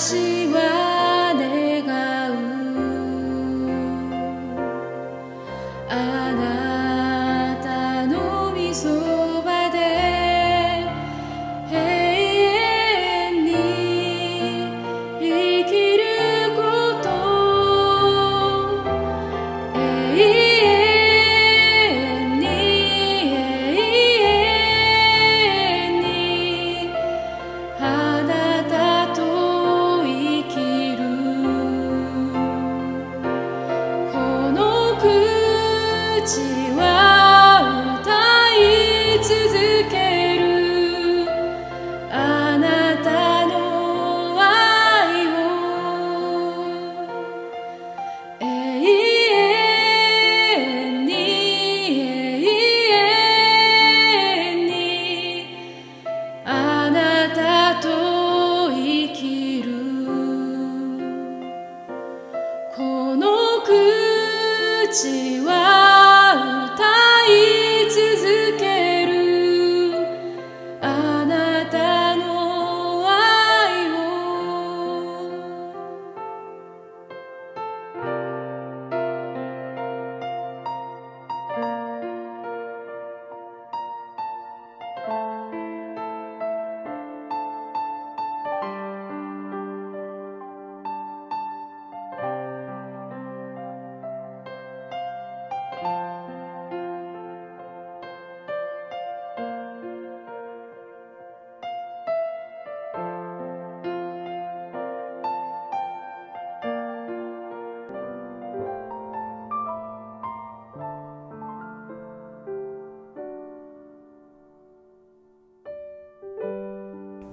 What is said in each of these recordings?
私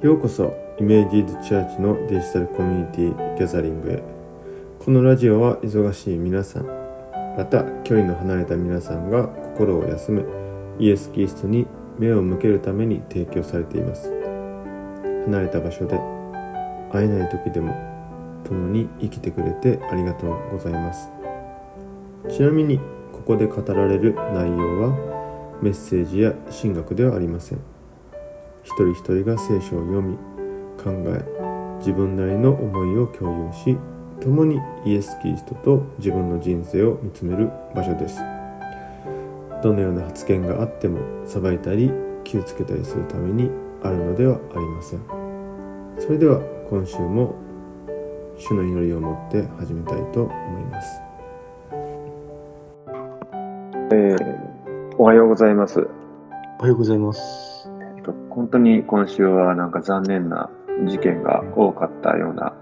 ようこそイメージーズチャーチのデジタルコミュニティギャザリングへ。このラジオは忙しい皆さんまた距離の離れた皆さんが心を休めイエス・キリストに目を向けるために提供されています。離れた場所で会えない時でも共に生きてくれてありがとうございます。ちなみにここで語られる内容はメッセージや神学ではありません。一人一人が聖書を読み考え自分なりの思いを共有し共にイエス・キリストと自分の人生を見つめる場所ですどのような発言があっても裁いたり気をつけたりするためにあるのではありませんそれでは今週も主の祈りを持って始めたいと思いますえーおはようございます。おはようございます。本当に今週はなんか残念な事件が多かったような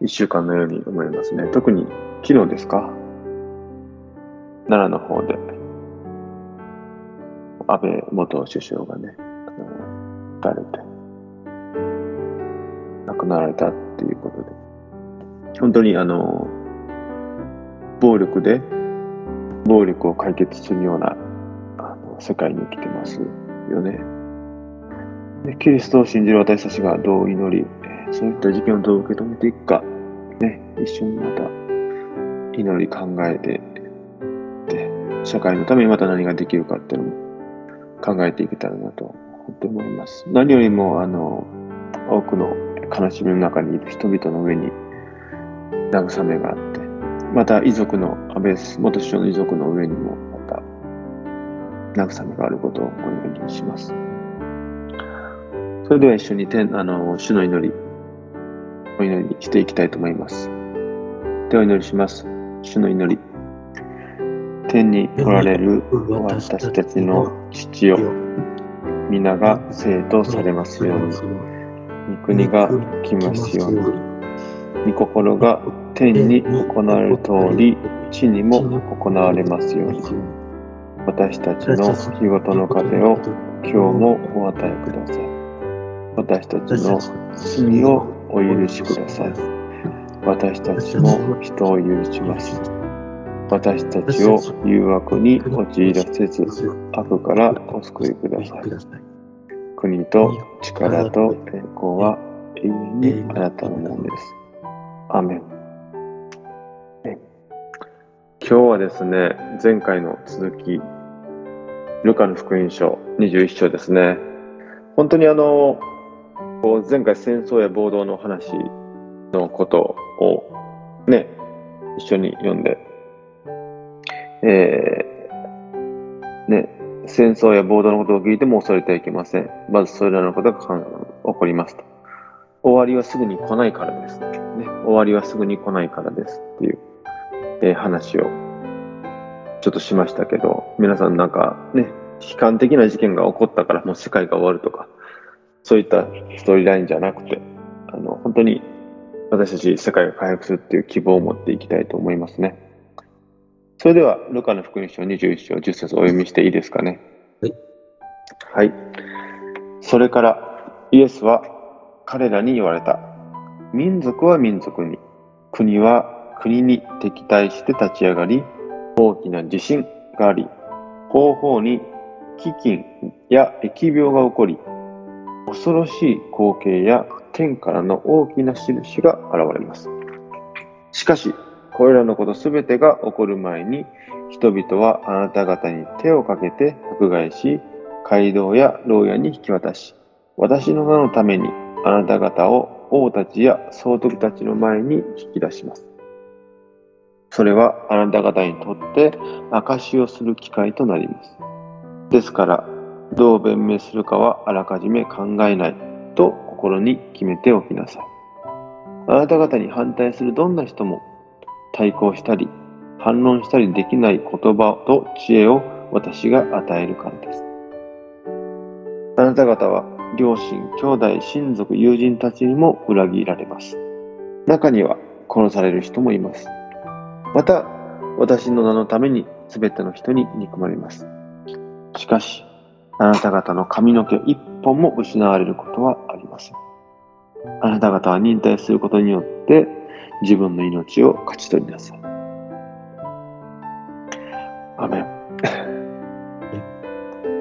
一週間のように思いますね。特に昨日ですか？奈良の方で安倍元首相がね、撃たれて亡くなられたっていうことで、本当にあの、暴力で暴力を解決するような世界に生きてますよね。でキリストを信じる私たちがどう祈り、そういった事件をどう受け止めていくか、ね、一緒にまた祈り考えて、で社会のためにまた何ができるかっていうのも考えていけたらなと本当に思います。何よりもあの多くの悲しみの中にいる人々の上に慰めがあって、また遺族の、安倍元首相の遺族の上にもまた慰めがあることをお祈りします。それでは一緒に天あの主の祈り、お祈りしていきたいと思います。では祈りします。主の祈り。天におられる私たちの父よ、皆が生とされますように、御国が来ますように、御心が天に行われる通り、地にも行われますように。私たちの日ごとの糧を今日もお与えください。私たちの罪をお許しください。私たちも人を許します。私たちを誘惑に陥らせず、悪からお救いください。国と力と栄光は永遠にあなたのものです。アーメン。今日はですね、前回の続き、ルカの福音書21章ですね。本当にあの、こう前回戦争や暴動の話のことをね、一緒に読んで、えー、ね、戦争や暴動のことを聞いても恐れてはいけません。まずそれらのことが起こりますと。終わりはすぐに来ないからです。ね、終わりはすぐに来ないからですっていう、えー、話をちょっとしましたけど、皆さんなんかね、悲観的な事件が起こったからもう世界が終わるとか、そういったストーリーラインじゃなくて、あの、本当に私たち世界が回復するっていう希望を持っていきたいと思いますね。それでは、ルカの福音書21章10節お読みしていいですかね？はい。はい。それから、イエスは彼らに言われた。民族は民族に、国は国に敵対して立ち上がり、大きな地震があり、後方に飢饉や疫病が起こり、恐ろしい光景や天からの大きな印が現れます。しかし、これらのことすべてが起こる前に、人々はあなた方に手をかけて迫害し、街道や牢屋に引き渡し、私の名のためにあなた方を王たちや総督たちの前に引き出します。それはあなた方にとって証しをする機会となります。ですから、どう弁明するかはあらかじめ考えないと心に決めておきなさい。あなた方に反対するどんな人も対抗したり反論したりできない言葉と知恵を私が与えるからです。あなた方は両親、兄弟、親族、友人たちにも裏切られます。中には殺される人もいます。また、私の名のために全ての人に憎まれます。しかし、あなた方の髪の毛一本も失われることはありません。あなた方は忍耐することによって自分の命を勝ち取りなさい。アメン。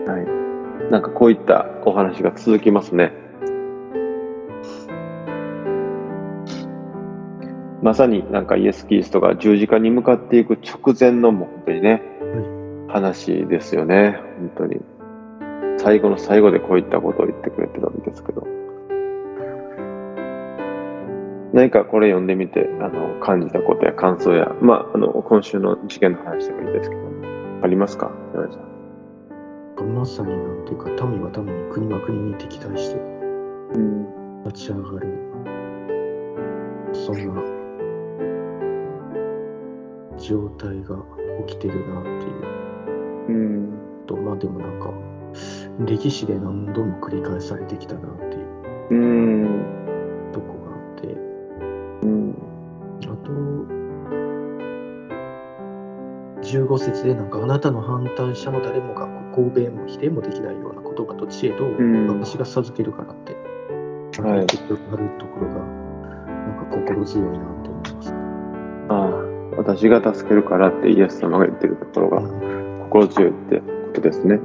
はい。なんかこういったお話が続きますね。まさになんかイエス・キリストが十字架に向かっていく直前のもう本当にね、話ですよね。本当に。最後の最後でこういったことを言ってくれてるんですけど。何かこれ読んでみて、あの、感じたことや感想や、まあ、あの、今週の事件の話でもいいですけど、ありますか？柳さん。まさになんていうか、民は民に、国は国に敵対して、立ち上がる。そんな状態が起きてるなっていう。うん。と、まあでもなんか、歴史で何度も繰り返されてきたなっていう。うん。とこがあって。うん。あと、15節でなんかあなたの反対者の誰もが公弁も否定もできないような言葉と知恵と私が授けるからって、はい、あるところがなんか心強いなって思います。ああ、私が助けるからってイエス様が言ってるところが心強いってことですね。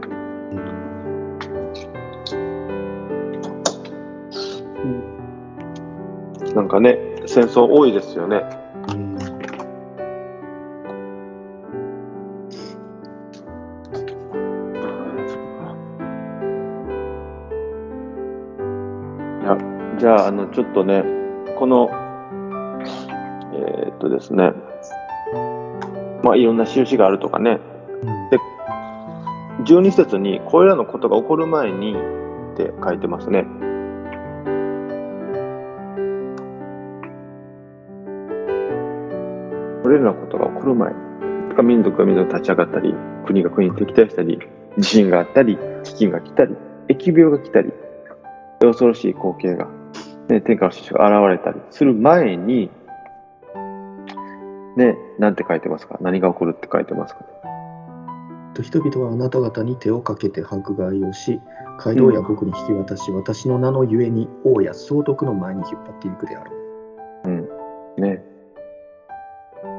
なんかね、戦争多いですよね。いや、じゃあ、あの、ちょっとね、この、えー、っとですね、まあ、いろんな印があるとかね。で、12節に、これらのことが起こる前にって書いてますね。これらのことが起こる前に、民族が民族立ち上がったり、国が国に敵対したり、地震があったり、飢饉が来たり、疫病が来たり、恐ろしい光景が、ね、天下の獅子が現れたりする前に、ね、なんて書いてますか？何が起こるって書いてますか？ね人々はあなた方に手をかけて迫害をし、街道や僕に引き渡し、うん、私の名のゆえに王や総督の前に引っ張っていくであろう。うん。ね。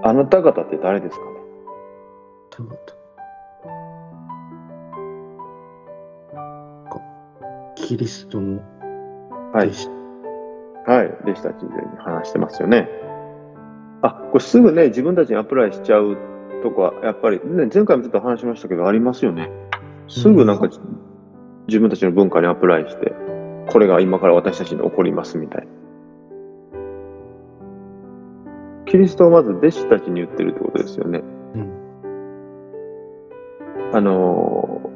あなた方って誰ですかね？あなたキリストの弟子、はい、はい、弟子たちで話してますよね。あ、これすぐね、自分たちにアプライしちゃうとこは、やっぱり、ね、前回もちょっと話しましたけど、ありますよね。すぐなんか、自分たちの文化にアプライして、これが今から私たちに起こりますみたいな。キリストはまず弟子たちに言ってるってことですよね。うん。あの、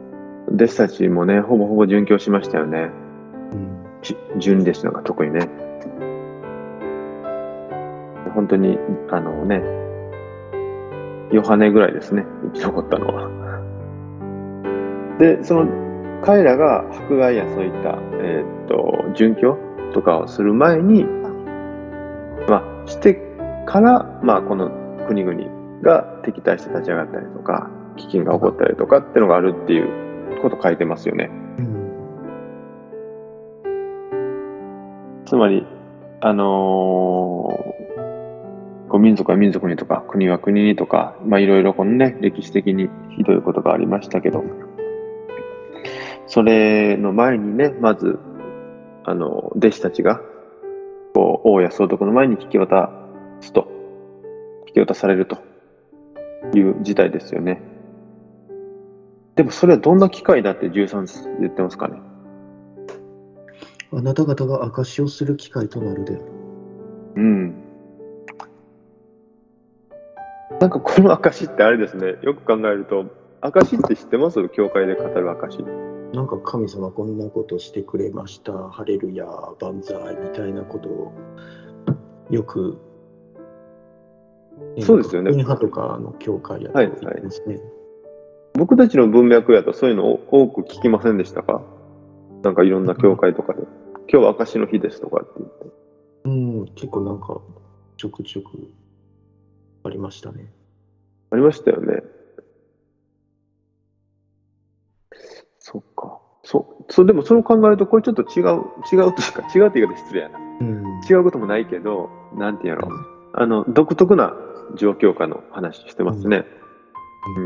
弟子たちもね、ほぼほぼ殉教しましたよね。うん。じ純弟子なんか特にね。本当に、あのね、ヨハネぐらいですね、生き残ったのは。で、その、彼らが迫害やそういった、えーっと、殉教とかをする前に、まあ、してから、まあ、この国々が敵対して立ち上がったりとか、飢饉が起こったりとかっていうのがあるっていうこと書いてますよね。うん。つまり、あのー民族は民族にとか、国は国にとか、まあいろいろこのね、歴史的にひどいことがありましたけど、それの前にね、まず、あの、弟子たちが、こう、王や総督の前に引き渡すと、引き渡されるという事態ですよね。でもそれはどんな機会だって13言ってますかね。あなた方が証しをする機会となるである。うん。なんかこの証ってあれですね、よく考えると、証って知ってます？教会で語る証。なんか神様こんなことしてくれました、ハレルヤ、万歳みたいなことをよく、そうですよね派とかの教会やとはい言ってますね。僕たちの文脈やとそういうのを多く聞きませんでしたか？なんかいろんな教会とかで。今日は証の日ですとかって言って。うん、結構なんかちょくちょくありましたね。ありましたよね。そっか。そう、そう、でもそれを考えると、これちょっと違う、違うというか、違うって言い方失礼やな。うん。違うこともないけど、なんて言うやろう。あの、独特な状況下の話してますね。う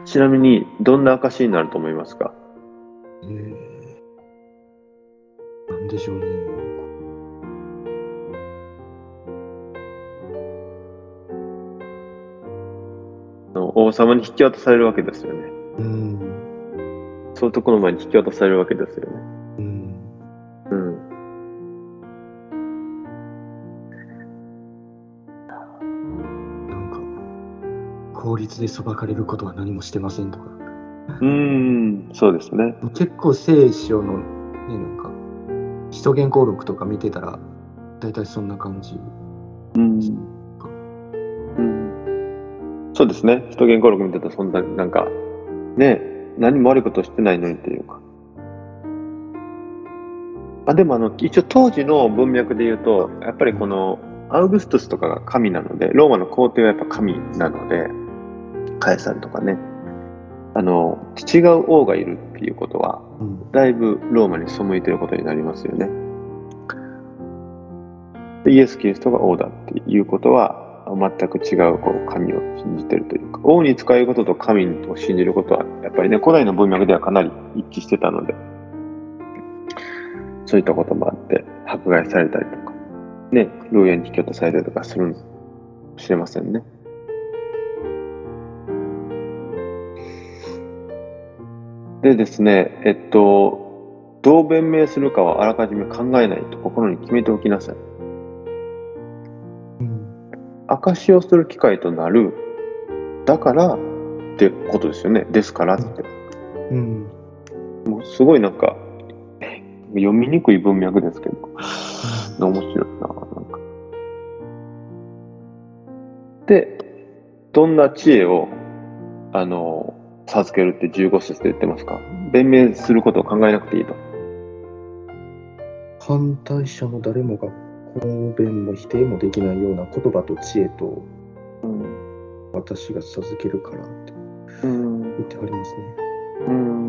ん。ちなみに、どんな証になると思いますか？えーなんでしょうね。王様に引き渡されるわけですよね。うん。総督の前に引き渡されるわけですよね。律で裁かれることは何もしてませんとか。うーん、そうですね。結構聖書の、ね、なんか、使徒言行録とか見てたら、大体そんな感じ。うん。うん。そうですね。人言語録見てたらそんな、なんか、ね、何も悪いことしてないのにっていうか。あでもあの、一応当時の文脈で言うと、やっぱりこの、アウグストゥスとかが神なので、ローマの皇帝はやっぱ神なので、カエサルとかね、あの、違う王がいるっていうことは、うん。だいぶローマに背いてることになりますよね。でイエス・キリストが王だっていうことは、全く違うこう神を信じてるというか、王に仕えることと神を信じることは、やっぱりね、古代の文脈ではかなり一致してたので、そういったこともあって、迫害されたりとか、ね、牢屋に引き落とされたりとかするのかもしれませんね。でですね、えっと、どう弁明するかはあらかじめ考えないと心に決めておきなさい。うん。証しをする機会となる。だからってことですよね。ですからって。うん。もうすごいなんか、読みにくい文脈ですけど、面白いな、なんか。で、どんな知恵を、あの、授けるって15節で言ってますか？弁明することを考えなくていいと。反対者の誰もが公弁も否定もできないような言葉と知恵とうん。私が授けるからってうん。言ってありますね。うん。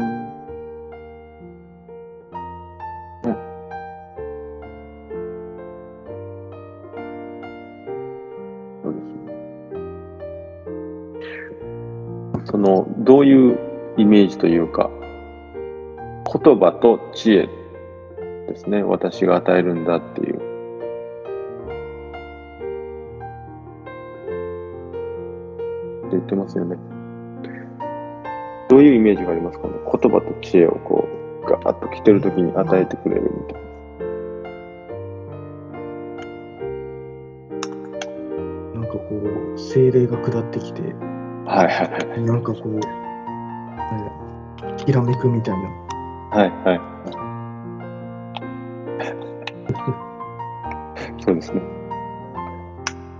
いうイメージというか、言葉と知恵ですね。私が与えるんだっていう。って言ってますよね。どういうイメージがありますか？ね言葉と知恵をこう、ガーッと来てる時に与えてくれるみたいな。う精霊が下ってきてはいはいはい。なんかこうひらめくみたいなはいはい。そうですね。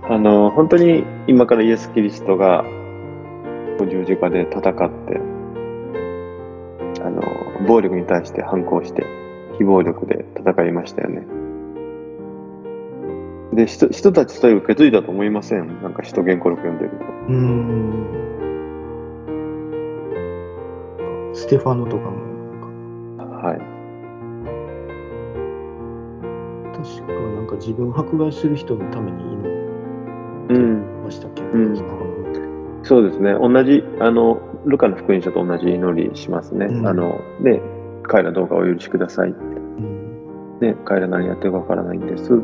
あの、本当に今からイエス・キリストが十字架で戦って、あの、暴力に対して反抗して、非暴力で戦いましたよね。で、人人たちそれを受け継いだと思いません？なんか使徒言語録読んでると。うーんテファノとかもはい。確かなんか自分を迫害する人のために祈りうん。ましたっけ、うんステファノってそうですね。同じ、あの、ルカの福音書と同じ祈りしますね。うんあの、で、彼らどうかお許しください。うんね、彼ら何やってるかわからないんです。そう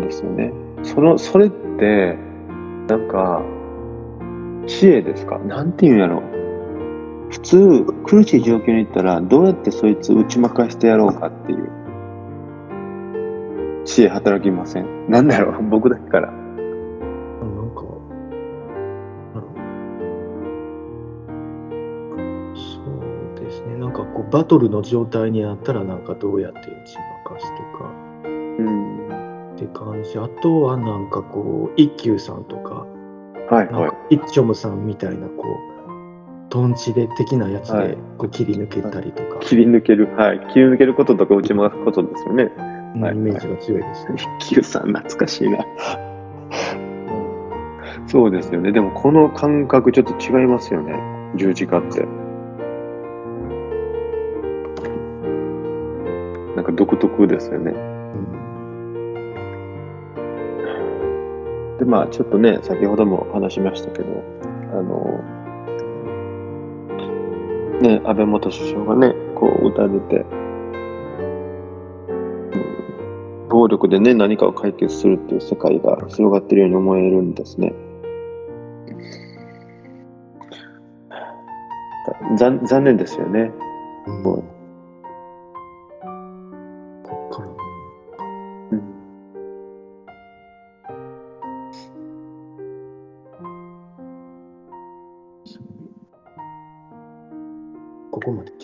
ですよね。その、それって、なんか、知恵ですか？なんていうんやろ普通、苦しい状況に行ったら、どうやってそいつ打ち負かしてやろうかっていう、知恵働きません？なんだろう。僕だけから。なんか、そうですね、なんかこう、バトルの状態にあったら、なんかどうやって打ち負かすとか。うん。って感じ。あとはなんかこう、一休さんとか、はい、はいなんか。一丁ムさんみたいな、こう、トンチで的なやつはいでこう切り抜けたりとか、切り抜ける、はい。切り抜けることとか打ち負かすことですよね。うんはいイメージが強いですね。キュさん懐かしいな。そうですよね。でもこの感覚ちょっと違いますよね。十字架って。なんか独特ですよね。で、まあちょっとね、先ほども話しましたけど、あの、ね、安倍元首相がね、こう撃たれて、うん暴力でね、何かを解決するっていう世界が広がってるように思えるんですね。残残念ですよね。うんもう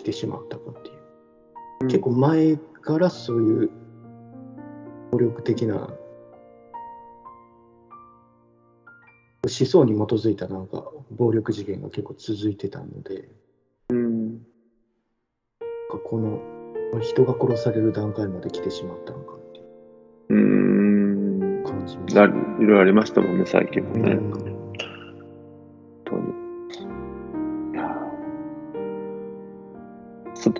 てしまったかっていう。結構前からそういう暴力的な思想に基づいたなんか暴力事件が結構続いてたので、うんこの人が殺される段階まで来てしまったのかっていううん感じます。だいろいろありましたもんね、最近もね。うん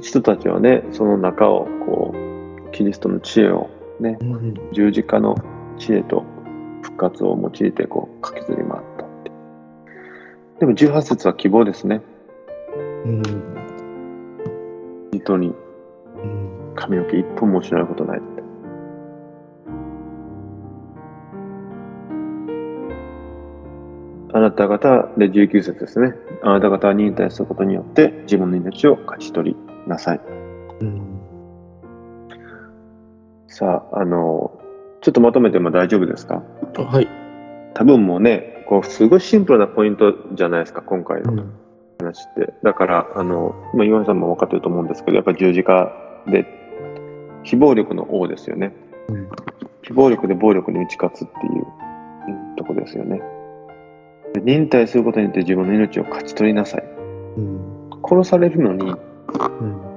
人人たちはね、その中を、こう、キリストの知恵を、ね、うん十字架の知恵と復活を用いて、こう、駆けずり回ったって。でも18節は希望ですね。うん本当にうん髪の毛一本も失うことないって。あなた方で19節ですね。あなた方は忍耐することによって自分の命を勝ち取りなさい。うんさあ、あの、ちょっとまとめても大丈夫ですか？あはい。多分もうね、こう、すごいシンプルなポイントじゃないですか、今回のうん話って。だから、あの、まあ、岩井さんも分かってると思うんですけど、やっぱり十字架で、非暴力の王ですよね。うん非暴力で暴力に打ち勝つっていう、うんとこですよね。で忍耐することによって自分の命を勝ち取りなさい。うん殺されるのにうん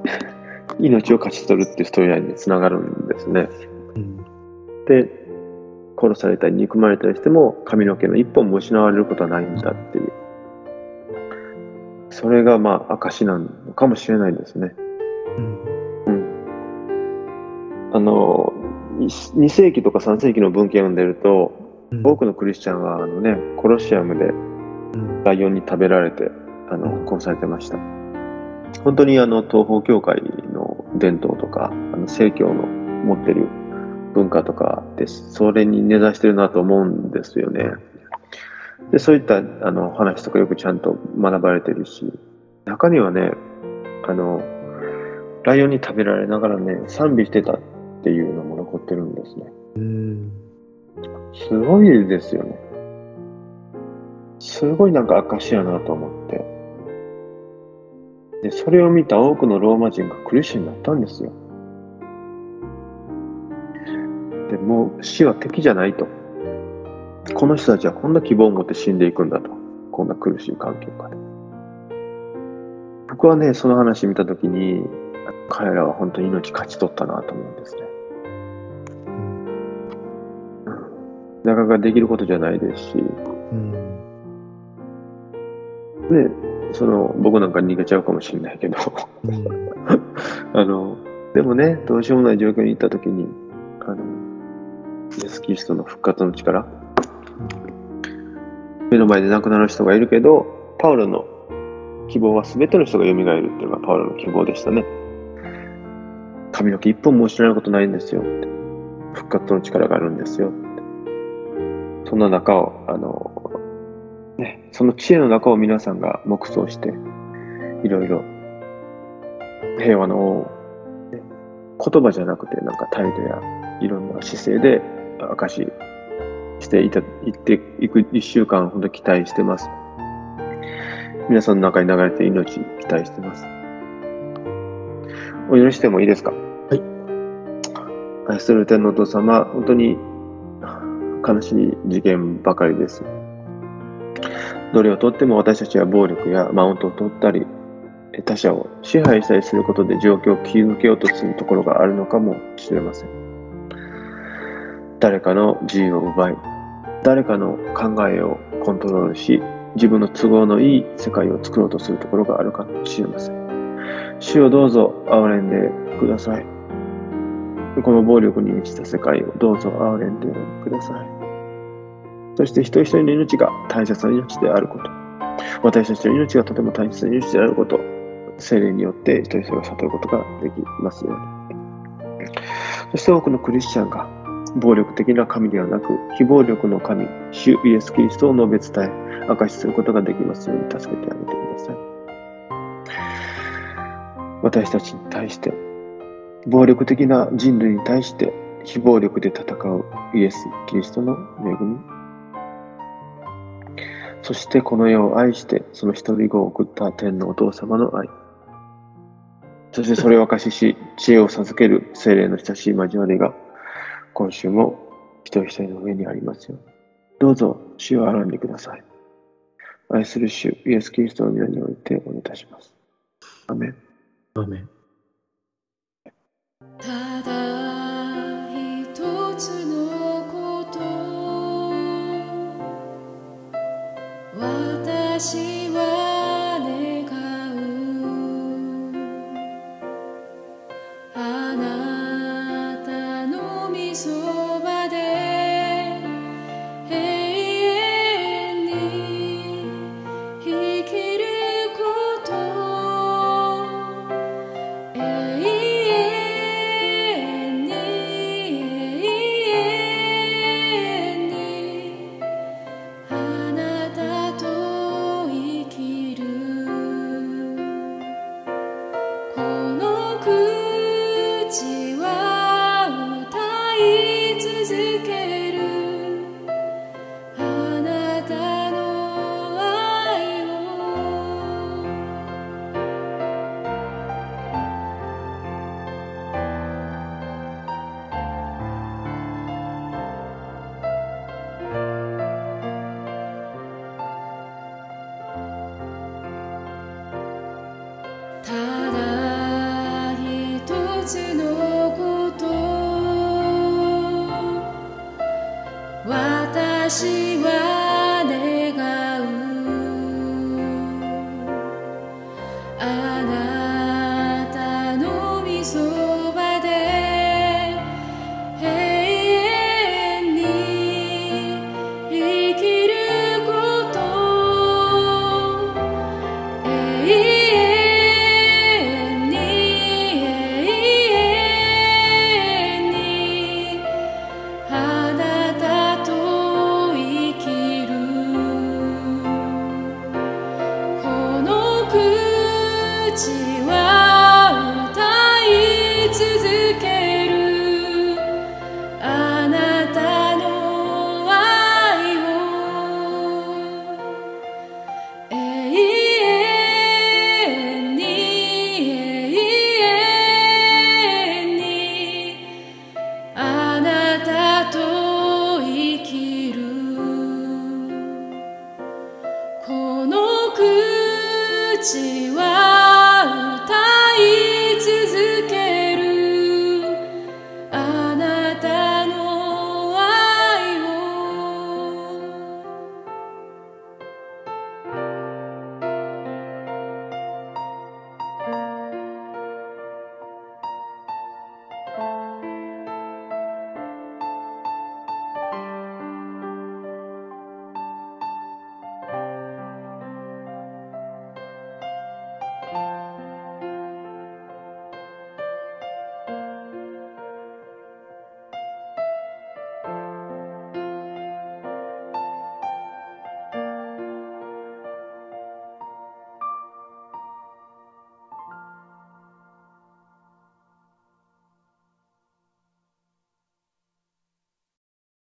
命を勝ち取るっていうストーリーラインにつながるんですね。うんで、殺されたり憎まれたりしても髪の毛の一本も失われることはないんだっていう。それがまあ証なのかもしれないですね。うんあの、2世紀とか3世紀の文献を読んでると、うん多くのクリスチャンはあのね、コロシアムでうんライオンに食べられて、あの、うん殺されてました。本当にあの、東方教会の伝統とか、あの、正教の持ってる文化とかで、それに根ざしてるなと思うんですよね。で、そういったあの話とかよくちゃんと学ばれてるし、中にはね、あの、ライオンに食べられながらね、賛美してたっていうのも残ってるんですね。すごいですよね。すごいなんか証やなと思っ。で、それを見た多くのローマ人がクリスチャンになったんですよ。で、もう死は敵じゃないと。この人たちはこんな希望を持って死んでいくんだと。こんな苦しい環境下で。僕はね、その話見たときに、彼らは本当に命勝ち取ったなと思うんですね。なかなかできることじゃないですし、うん。で、その、僕なんか逃げちゃうかもしれないけど、うん。あの、でもね、どうしようもない状況に行った時に、あの、イエス・キリストの復活の力、目の前で亡くなる人がいるけど、パウロの希望は全ての人が蘇るっていうのがパウロの希望でしたね。髪の毛一本も知らないことないんですよ。復活の力があるんですよ。そんな中を、あの、ね、その知恵の中を皆さんが黙想して、いろいろ平和の王を、ね、言葉じゃなくて、なんか態度やいろんな姿勢で証ししていた、いっていく一週間、本当期待してます。皆さんの中に流れて命期待してます。お許してもいいですか？はい。愛する天のお父様、本当に悲しい事件ばかりです。どれをとっても私たちは暴力やマウントを取ったり、他者を支配したりすることで状況を切り抜けようとするところがあるのかもしれません。誰かの自由を奪い、誰かの考えをコントロールし、自分の都合のいい世界を作ろうとするところがあるかもしれません。主をどうぞ憐れんでください。この暴力に満ちた世界をどうぞ憐れんでください。そして一人一人の命が大切な命であること。私たちの命がとても大切な命であること。精霊によって一人一人が悟ることができますように。そして多くのクリスチャンが暴力的な神ではなく、非暴力の神、主イエス・キリストを述べ伝え、証しすることができますように助けてあげてください。私たちに対して、暴力的な人類に対して、非暴力で戦うイエス・キリストの恵み、そしてこの世を愛して、その一人子を送った天のお父様の愛、そしてそれを証しし、知恵を授ける精霊の親しい交わりが、今週も一人一人の上にありますよ。どうぞ、主を選んでください。愛する主、イエス・キリストの皆においてお願いいたします。アメン。アメン私